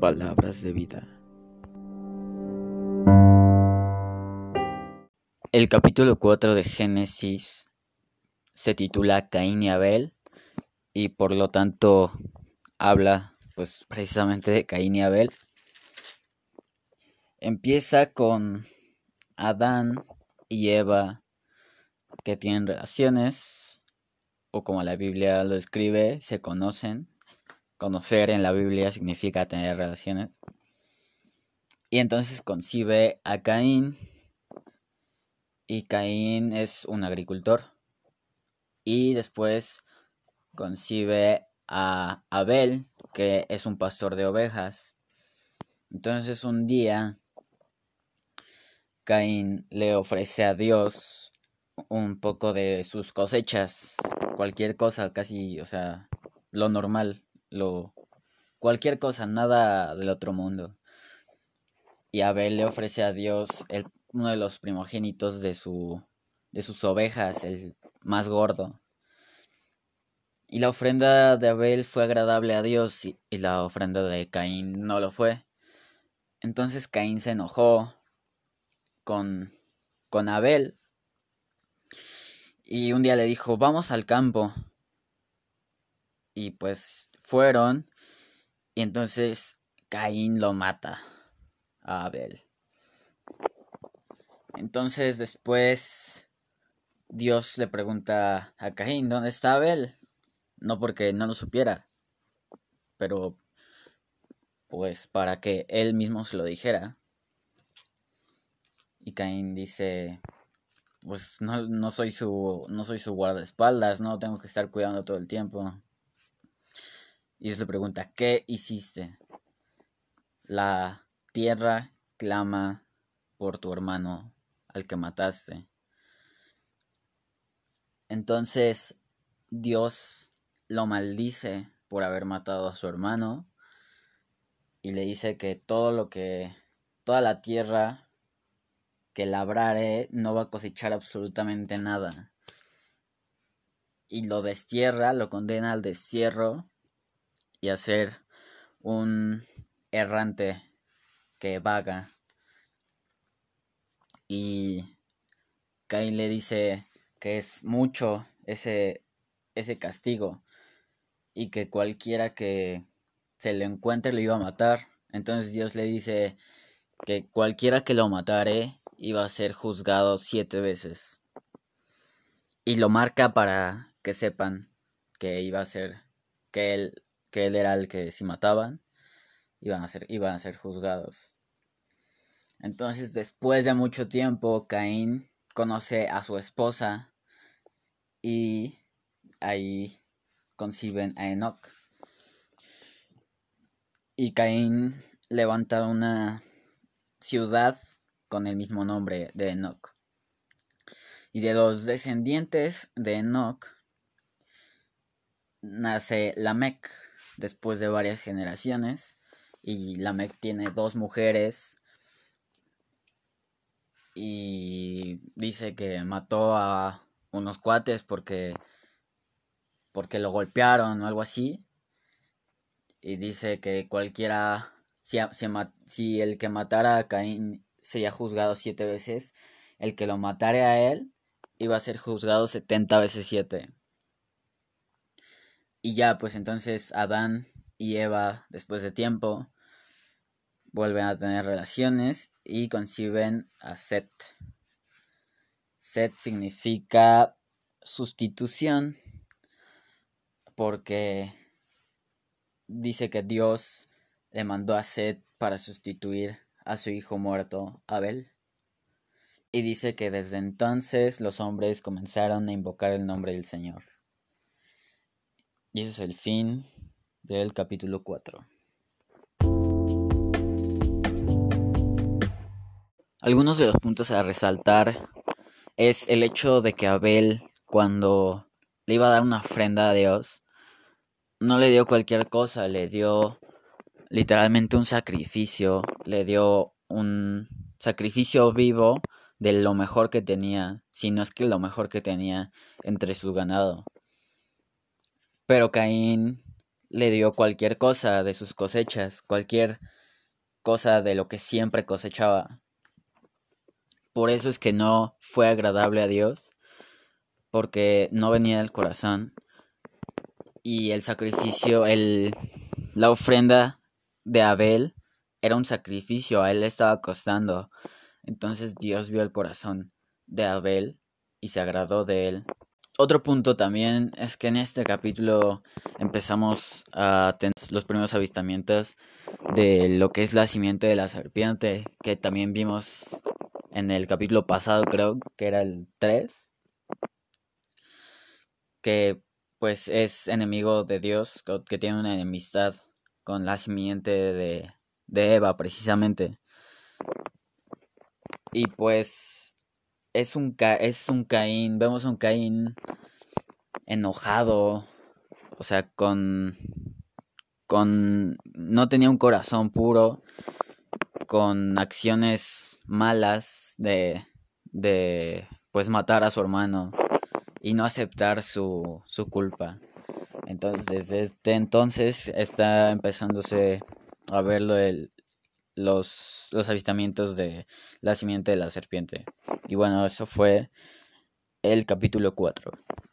Palabras de vida. El capítulo 4 de Génesis se titula Caín y Abel y por lo tanto habla pues precisamente de Caín y Abel. Empieza con Adán y Eva que tienen relaciones como la Biblia lo escribe, se conocen. Conocer en la Biblia significa tener relaciones. Y entonces concibe a Caín y Caín es un agricultor. Y después concibe a Abel, que es un pastor de ovejas. Entonces un día Caín le ofrece a Dios un poco de sus cosechas, cualquier cosa, casi, o sea, lo normal, lo cualquier cosa, nada del otro mundo. Y Abel le ofrece a Dios el uno de los primogénitos de, su, de sus ovejas, el más gordo. Y la ofrenda de Abel fue agradable a Dios y, y la ofrenda de Caín no lo fue. Entonces Caín se enojó con, con Abel y un día le dijo, vamos al campo. Y pues fueron y entonces Caín lo mata a Abel. Entonces después Dios le pregunta a Caín, ¿dónde está Abel? No porque no lo supiera, pero pues para que él mismo se lo dijera. Y Caín dice, pues no, no soy su no soy su guardaespaldas, no tengo que estar cuidando todo el tiempo. Y Dios le pregunta, ¿qué hiciste? La tierra clama por tu hermano al que mataste. Entonces Dios lo maldice por haber matado a su hermano y le dice que todo lo que, toda la tierra que labrare no va a cosechar absolutamente nada. Y lo destierra, lo condena al destierro y a ser un errante que vaga y Caín le dice que es mucho ese, ese castigo y que cualquiera que se le encuentre lo iba a matar. Entonces Dios le dice que cualquiera que lo matare iba a ser juzgado siete veces. Y lo marca para que sepan que iba a ser, que él, que él era el que si mataban, iban a ser, iban a ser juzgados. Entonces, después de mucho tiempo, Caín conoce a su esposa y ahí conciben a Enoch. Y Caín levanta una ciudad con el mismo nombre de Enoch. Y de los descendientes de Enoch nace Lamec después de varias generaciones. Y Lamec tiene dos mujeres y dice que mató a unos cuates porque porque lo golpearon o algo así y dice que cualquiera si, si, el que matara a Caín sería juzgado siete veces el que lo matara a él iba a ser juzgado setenta veces siete y ya pues entonces Adán y Eva después de tiempo vuelven a tener relaciones y conciben a Set. Set significa sustitución porque dice que Dios le mandó a Set para sustituir a su hijo muerto, Abel. Y dice que desde entonces los hombres comenzaron a invocar el nombre del Señor. Y ese es el fin del capítulo 4. Algunos de los puntos a resaltar es el hecho de que Abel, cuando le iba a dar una ofrenda a Dios, no le dio cualquier cosa, le dio literalmente un sacrificio, le dio un sacrificio vivo de lo mejor que tenía, si no es que lo mejor que tenía entre su ganado. Pero Caín le dio cualquier cosa de sus cosechas, cualquier cosa de lo que siempre cosechaba. Por eso es que no fue agradable a Dios, porque no venía del corazón. Y el sacrificio, el, la ofrenda de Abel era un sacrificio, a él le estaba costando. Entonces Dios vio el corazón de Abel y se agradó de él. Otro punto también es que en este capítulo empezamos a tener los primeros avistamientos de lo que es la simiente de la serpiente, que también vimos en el capítulo pasado, creo que era el 3, que pues es enemigo de Dios, que tiene una enemistad con la simiente de, de Eva precisamente. Y pues es un, es un Caín, vemos un Caín enojado, o sea, con, con, no tenía un corazón puro, con acciones malas de, de, pues matar a su hermano y no aceptar su, su culpa. Entonces, desde este entonces está empezándose a ver los, los avistamientos de la simiente de la serpiente. Y bueno, eso fue el capítulo 4.